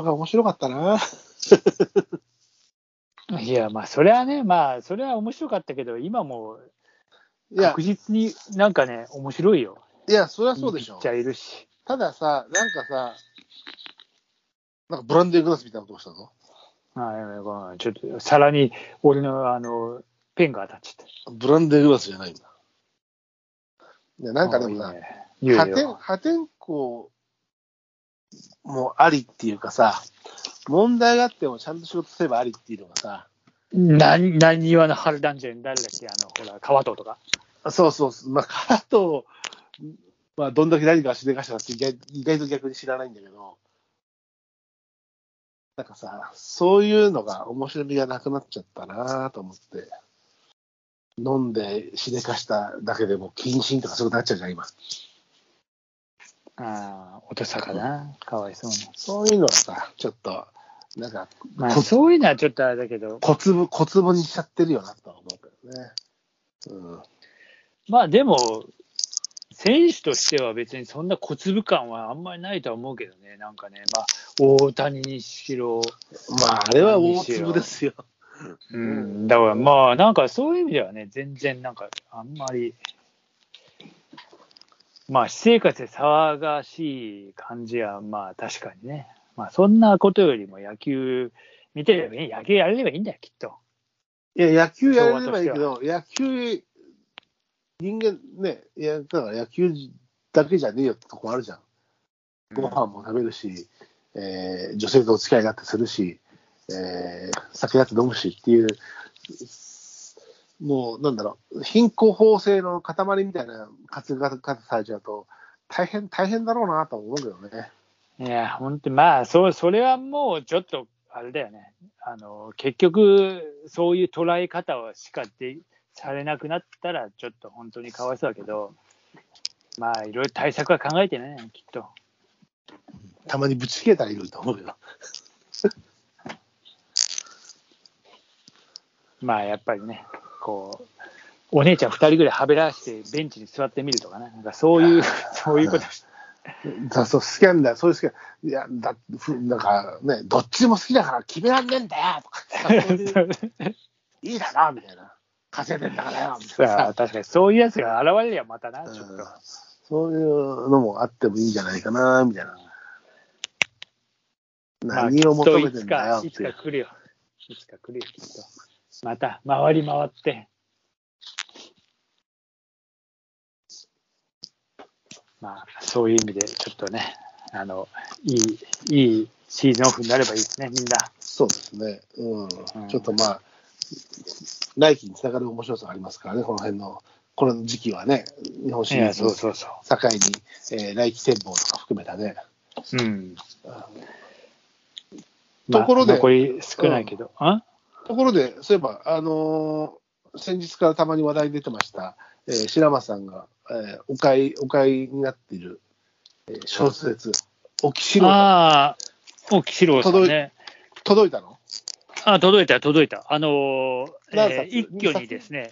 が面白かったな。いや、まあ、それはね、まあ、それは面白かったけど、今もいや確、実になんかね、面白いよ。いや、そりゃそうでしょピッ。チャーいるし。たださ、なんかさ、なんかブランデーグラスみたいな音がしたぞ。はい、ごめんちょっと、皿に俺の、あの、ペンが当たっちゃった。ブランデーグラスじゃないんだ。いや、なんかでもさ、あいいね破天荒もありっていうかさ、問題があってもちゃんと仕事すればありっていうのがさ、何、何話の春団じゃん、誰だっけ、あの、ほら、川藤とか。そうそうそう、まあ、カート、まあ、どんだけ何かしでかしたかって意外意外と逆に知らないんだけど、なんかさ、そういうのが面白みがなくなっちゃったなと思って、飲んでしでかしただけでも謹慎とかそういうことになっちゃうじゃん、今。ああ、音坂な。かわいそうに。そういうのはさ、ちょっと、なんか、まあ、こそういうのはちょっとあれだけど、小粒、小粒にしちゃってるよなとは思うけどね。うん。まあでも、選手としては別にそんな小粒感はあんまりないとは思うけどね、なんかね、まあ、大谷にしろ、まあ、あれは大粒ですよ。うん、だからまあ、なんかそういう意味ではね、全然なんか、あんまり、まあ、私生活で騒がしい感じは、まあ、確かにね、まあ、そんなことよりも野球見てればいい、野球やれればいいんだよ、きっと。いや、野球やれればいいけど、野球、人間ね、いや、だから野球だけじゃねえよってとこあるじゃん。ご飯も食べるし、えー女性とお付き合いがあってするし、えー酒だって飲むしっていう、もうなんだろう、貧困法制の塊みたいな活動方されちゃうと、大変、大変だろうなと思うけどね。いや、本当まあ、そう、それはもうちょっと、あれだよね。あの、結局、そういう捉え方をしかでされなくなったら、ちょっと本当にかわいそうだけど、まあ、いろいろ対策は考えてね、きっと。たまにぶち切れたらいると思うけど。まあ、やっぱりね、こう、お姉ちゃん2人ぐらいはべらしてベンチに座ってみるとかね、なんかそういう、そういうことしだそう好きなんだよ、そういう好きいや、だふなんかね、どっちも好きだから決めらんねえんだよとか いういいだろみたいな。稼いでんだからよみたいな確かにそういうやつが現れりゃまたな、ちょっと。うんそういうのもあってもいいんじゃないかな、みたいな。まあ何を求めてんだよといつか、いつか来るよ。いつか来るよ、きっと。また、回り回って。まあ、そういう意味で、ちょっとね、あの、いい、いいシーズンオフになればいいですね、みんな。そうですね。うん。うんちょっとまあ、来季につながる面白さがありますからね、この辺の、この時期はね、日本シリーズそうそうそ境に、えー来季展望とか含めたね。う。うん。ところでまあ残り少ないけど。あ？ところで、そういえば、あのー先日からたまに話題に出てました、えー白間さんが、えーお買い、お買いになっている、えー小説、沖四郎ああ、大木四郎さんね。届いたの？あ届いた、届いた。あのーえー一挙にですね、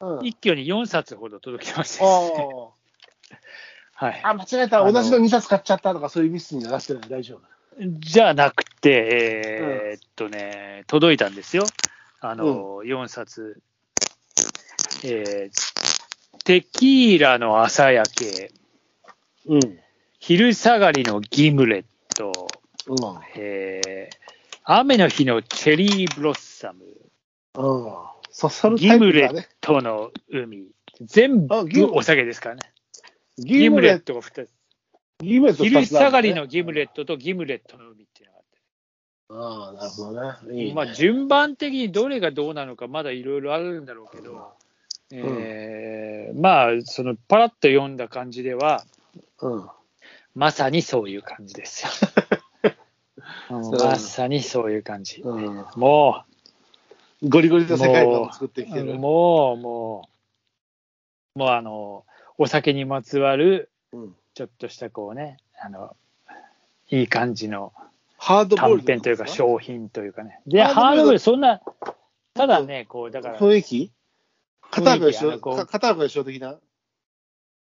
うん。一挙に4冊ほど届きました、あ はいあ。。あ、間違えた。同じの2冊買っちゃったとか、そういうミスになってない。大丈夫。じゃなくて、えーっとね、届いたんですよ。あの、4冊。えーテキーラの朝焼け、うん。昼下がりのギムレット、うん。えー雨の日のチェリーブロッサム、うん。そそのギムレッ。トの海、全部お酒ですからね。ギギムレット。トが2つ。ギムレット昼下がりのギムレットとギムレットの海っていうのがあって。ああ、なるほどね。いいねまあ、順番的にどれがどうなのか、まだいろいろあるんだろうけど、えーまあ、そのパラッと読んだ感じでは、うん。まさにそういう感じですよ。うんまさにそういう感じ。うん。もゴリゴリう、と世界観もを作ってきてう、る。もう、もう、もうあの、お酒にまつわる、うんちょっとしたこうね、あの、いい感じのハードボイルド短編というか商品というかね。で、ハードボールドそんな、ただね、こう、だから、雰囲気？片岡一緒？雰囲気あのこうか片岡一緒的な？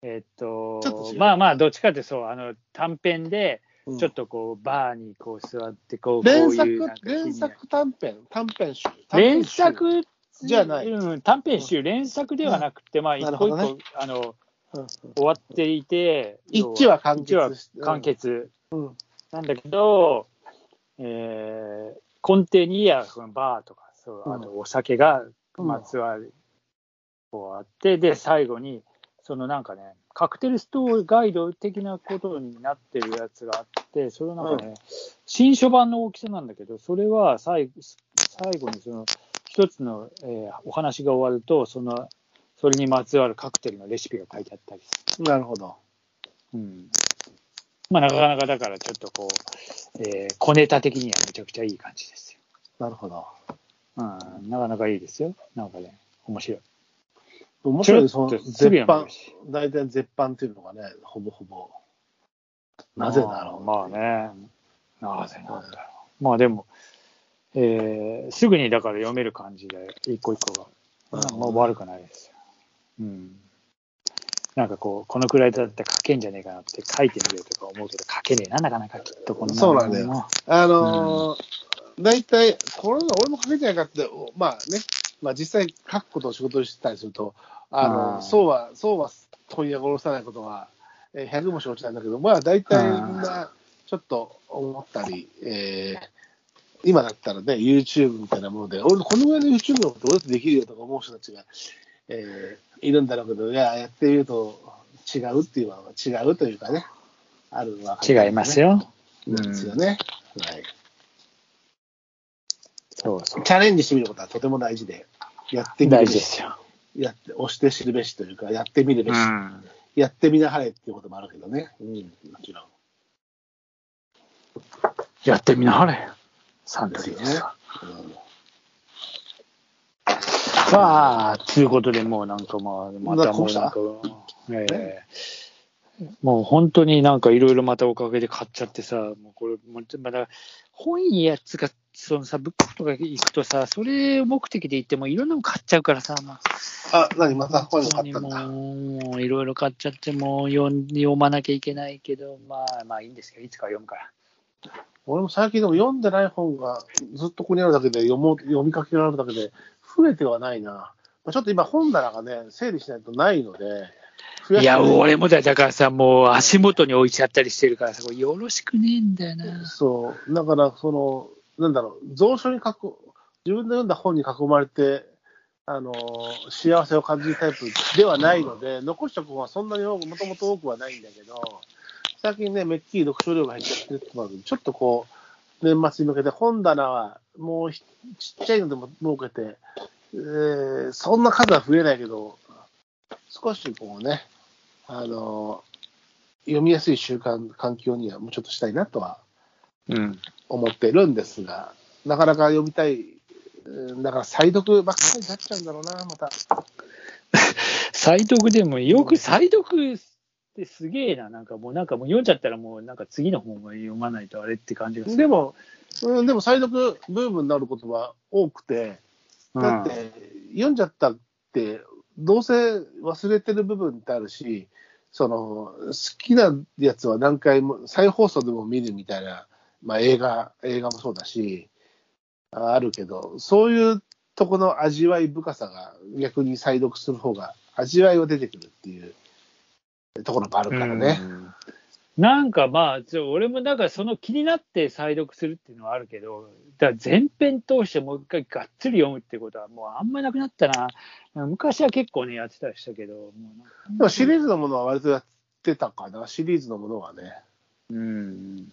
えっとまあまあ、どっちかってそう、あの短編で、うん。ちょっとこう、バーにこう座って、こう、ういうなんか作、連作短編、短編集？連作？じゃない。うん、短編集、連作ではなくて、まあ、一個一個、あの、うん終わっていて、一話完結。一話して完結。うん。なんだけど、えー、根底にはそのバーとか、そううんあとお酒がまつわる、こうあって、で、最後に、そのなんかね、カクテルストーリーガイド的なことになってるやつがあって、それはなんかね、新書版の大きさなんだけど、それは最最後にその一つの、えーお話が終わると、その、それにまつわるカクテルのレシピが書いてあったりする。なるほど。うん。まあ、なかなかだからちょっとこう、えー小ネタ的にはめちゃくちゃいい感じですよ。なるほど。うん、なかなかいいですよ。なんかね、面白い。面白いね、その絶版大体絶版っていうのがね、ほぼほぼ。なぜだろう。まあまあね。なぜなんだろう。まあでも、えーすぐにだから読める感じで、一個一個が。まあ悪くないですよ。うん。なんかこう、このくらいだったら書けんじゃねえかなって書いてみようとか思うけど、書けねえな、なかなかきっとこのそうなんだよ。あのー大体、これ俺も書けてないかって、おまあね、まあ実際書くことを仕事にしてたりすると、あのうん。そうは、そうは問屋が下ろさないことは、えー100も承知なんだけど、まあ大体みんなちょっと思ったり、えー今だったらね、YouTube みたいなもので、俺、このぐらいの YouTube のことどうやってできるよとか思う人たちが、えーいるんだろうけど、いや、やってみると違うっていうのは違うというかね、あるのは、違います。よ。なんですよね。はい。そうそう。チャレンジしてみることはとても大事で、やってみるべし大事ですよ。やって、押して知るべしというか、やってみるべし、うん。やってみなはれっていうこともあるけどね。うん、もちろん。やってみなはれ。サントリーですわ。うんさあ、ということで、もうなんかまあ、またもうなんか、ええもう本当になんかいろいろまたおかげで買っちゃってさ、もうこれ、もうまだ本やつが、そのさ、ブックとか行くとさ、それ目的で行ってもいろんなの買っちゃうからさ、まあ、あ、何？また本買ったんだ。もう、いろいろ買っちゃって、もう読ん読まなきゃいけないけど、まあまあいいんですけど、いつか読むから。俺も最近でも読んでない本がずっとここにあるだけで、読もう読みかけがあるだけで、増えてはないな。まあちょっと今本棚がね、整理しないとないので、増いや、も俺もだよだからさ、もう足元に置いちゃったりしてるからさ、よろしくねえんだよな。そう、だから、その、なんだろう、蔵書に書く、自分で読んだ本に囲まれて、あの、幸せを感じるタイプではないので、残した本はそんなにもともと多くはないんだけど、最近ね、めっきり読書量が減っちゃってるってのちょっとこう、年末に向けて本棚はもうひちっちゃいのでも設けて、えーそんな数は増えないけど、少しこうね、あの、読みやすい習慣、環境にはもうちょっとしたいなとはうん。思ってるんですが、なかなか読みたい、うんだから再読ばっかりになっちゃうんだろうな、また。再読でも、よく再読ってすげえな、なんかもう、なんかもう読んじゃったらもう、なんか次の本を読まないとあれって感じがする。でも、うん、でも再読ブームになることは多くて、だって、読んじゃったって、どうせ忘れてる部分ってあるし、その好きなやつは何回も、再放送でも見るみたいな、まあ、映画、映画もそうだし、ああるけど、そういうとこの味わい深さが逆に再読する方が味わいは出てくるっていうところもあるからね。うんなんかまあ、ちょ俺もだからその気になって再読するっていうのはあるけど、だから前編通してもう一回がっつり読むってことはもうあんまりなくなったな。昔は結構ね、やってたりしたけど、もうシリーズのものは割とやってたかな、シリーズのものはね。うん。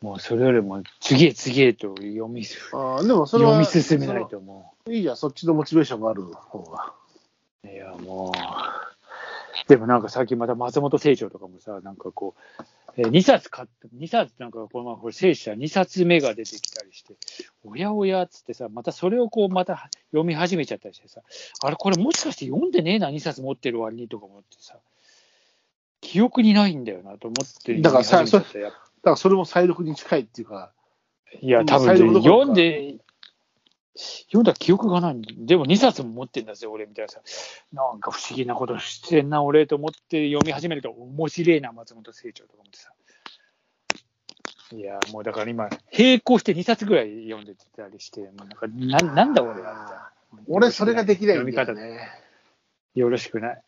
もうそれよりも次へ次へと読みすああでもそれは読み進めないと思いいじゃん、そっちのモチベーションがある方が。う。いや、もう。でもなんか最近また松本清張とかもさ、なんかこう、え2冊買って、2冊なんかこのままこれ聖書2冊目が出てきたりして、おやおやっつってさ、またそれをこうまた読み始めちゃったりしてさ、あれこれもしかして読んでねえな、2冊持ってる割にとか思ってさ、記憶にないんだよなと思ってだからさだからそれも再読に近いっていうか、いや、多分最後どころか。読んで、読んだ記憶がない。でも2冊も持ってんだぜ、俺みたいなさ。なんか不思議なことしてんな、俺と思って読み始めると、面白いな、松本清張とか思ってさ。いや、もうだから今、並行して2冊ぐらい読んでたりして、もうなんかななんだ俺は。俺、それができないん読み方だよね。よろしくない。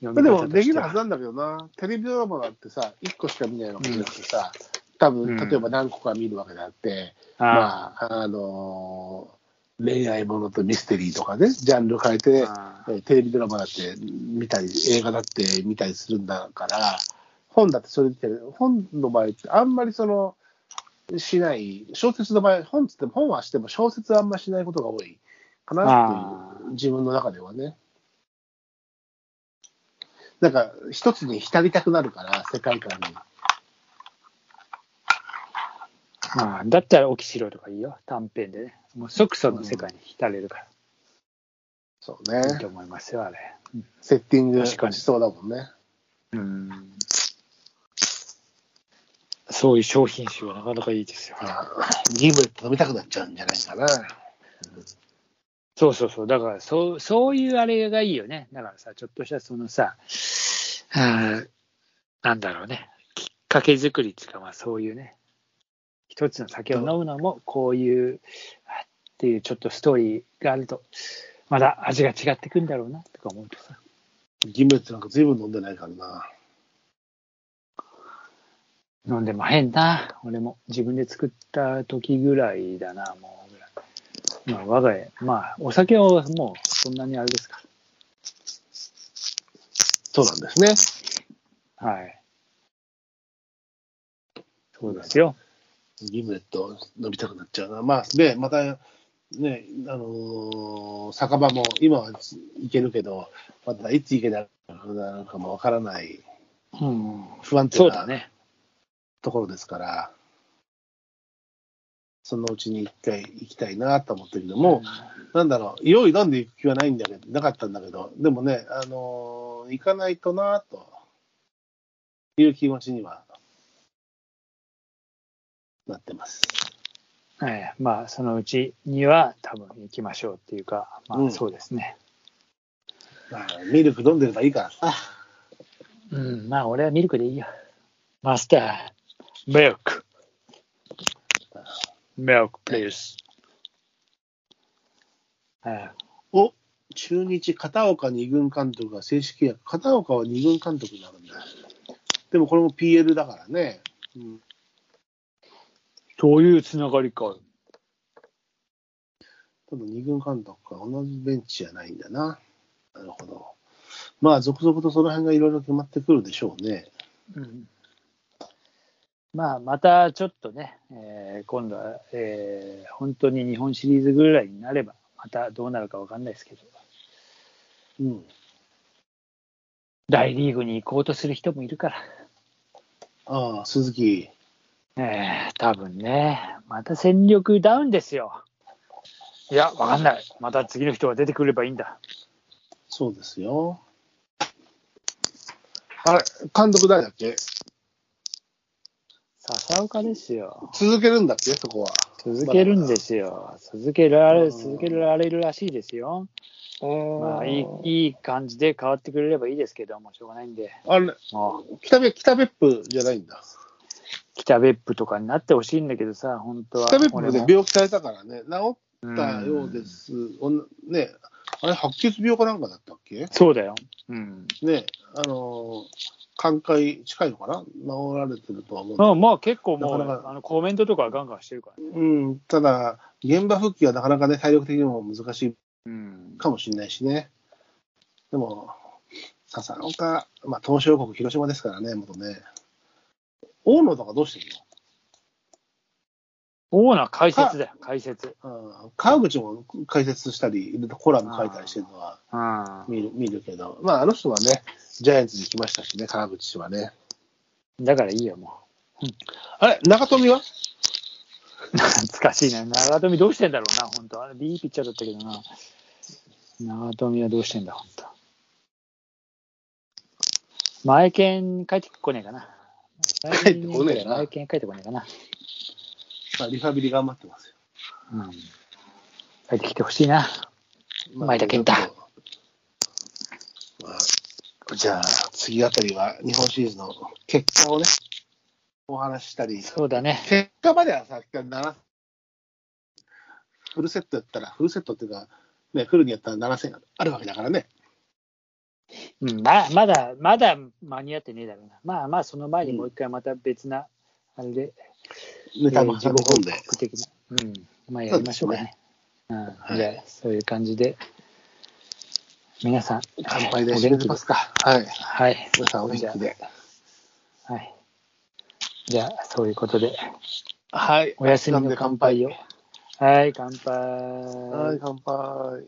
読でも、できるはずなんだけどな。テレビドラマだってさ、1個しか見ないわけじゃなくてさ、多分、うん例えば何個か見るわけであって、あまあ、あのー恋愛ものとミステリーとかね、ジャンル変えて、テレビドラマだって見たり、映画だって見たりするんだから、本だってそれって、本の場合ってあんまりその、しない、小説の場合、本つっても本はしても小説はあんましないことが多いかなっていう、自分の中ではね。なんか、一つに浸りたくなるから、世界観に。まあ、だったら起きしろとかいいよ、短編でね。もう即その世界に浸れるから、そうねいいと。思いますよ、あれ。セッティングしそうだもんね。うん。そういう商品集はなかなかいいですよ。ギムレット飲みたくなっちゃうんじゃないかな。そうそうそう。だから、そう、そういうあれがいいよね。だからさ、ちょっとしたそのさ、はあなんだろうね。きっかけ作りっていうか、まあそういうね、一つの酒を飲むのも、こういう、あっていうちょっとストーリーがあると、まだ味が違ってくんだろうな、とか思うとさ。ギムレットなんか随分飲んでないからな。飲んでも変な。俺も自分で作った時ぐらいだな、もうぐらい。まあ、我が家、まあ、お酒はもうそんなにあれですかそうなんですね。ら。はい。そうですよ。ギムレット飲みたくなっちゃうな。まあ、で、また、ね、あのー酒場も今は行けるけど、またいつ行けなくなるかもわからないうん。不安定なね。ところですから、そのうちに一回行きたいなと思ったけども、なんだろう、用意飲んでいく気はないんだけど、なかったんだけど、でもね、あのー行かないとなという気持ちにはなってます。ええまあ、そのうちには多分行きましょうっていうか、まうんあ、そうですね。まあ、ミルク飲んでればいいからさ。うん、まあ、俺はミルクでいいよ。マスター、ミルク。ミルク、please。ええお中日片岡二軍監督が正式契約。片岡は二軍監督になるんだ。でもこれも PL だからね。うん、そういうつながりか。多分二軍監督が同じベンチじゃないんだな。なるほど。まあ、続々とその辺がいろいろ決まってくるでしょうね。うんまあ、またちょっとね、えー今度は、えー本当に日本シリーズぐらいになれば、またどうなるかわかんないですけど、うん。大リーグに行こうとする人もいるから、ああ、鈴木。えー多分ね、また戦力ダウンですよ。いや、わかんない。また次の人が出てくればいいんだ。そうですよ。あれ、監督誰だっけ？笹岡ですよ。続けるんだっけ？そこは。続けるんですよ。続けられ、続けられるらしいですよ。まあ、いい、いい感じで変わってくれればいいですけども、しょうがないんで。あれ、北別北別府じゃないんだ。北別府とかになってほしいんだけどさ、本当は。北別府で病気されたからね、治うったようでんす。おんね、あれ、白血病かなんかだったっけ？そうだよ。うん。ね、あのー、寛解近いのかな？治られてるとは思うんだまあ、まあ結構もうなかなかあのコメントとかガンガンしてるからね。うん、ただ、現場復帰はなかなかね、体力的にも難しいうん。かもしれないしね。でも、笹岡、まあ、東証国広島ですからね、元ね。大野とかどうしてるオーナー解説だよ、解説。のうん川口も解説したり、コラム書いたりしてるのはうん。見る見るけど、まあ、あの人はね、ジャイアンツに来ましたしね、川口氏はね。だからいいよ、もあれ、中富は？う。懐かしいな。長富どうしてんだろうな、本当あれ、いいピッチャーだったけどな。長富はどうしてんだ、本当前剣帰ってこねえかな。帰ってこねえな前剣帰ってこねえかな。まあ、リハビリ頑張ってますよ。うん。帰ってきてほしいな。前田健太まあ、じゃあ、次あたりは日本シリーズの結果をね、お話ししたり、そうだね。結果まではさ、7フルセットやったら、フルセットっていうか、ね、フルにやったら7戦あるわけだからね。うん、ままだ、まだ間に合ってねえだろうな。まあまあ、その前にもう一回また別な、あれで、ネタも自己。うん。まあやりましょうかね。うん。はいじゃあ、そういう感じで、皆さん、乾杯でお元気ますか。はい。はい。皆さんお元気で。はい。じゃあ、そういうことで、はい。お休みの乾杯を。はい、乾杯。はい、乾杯。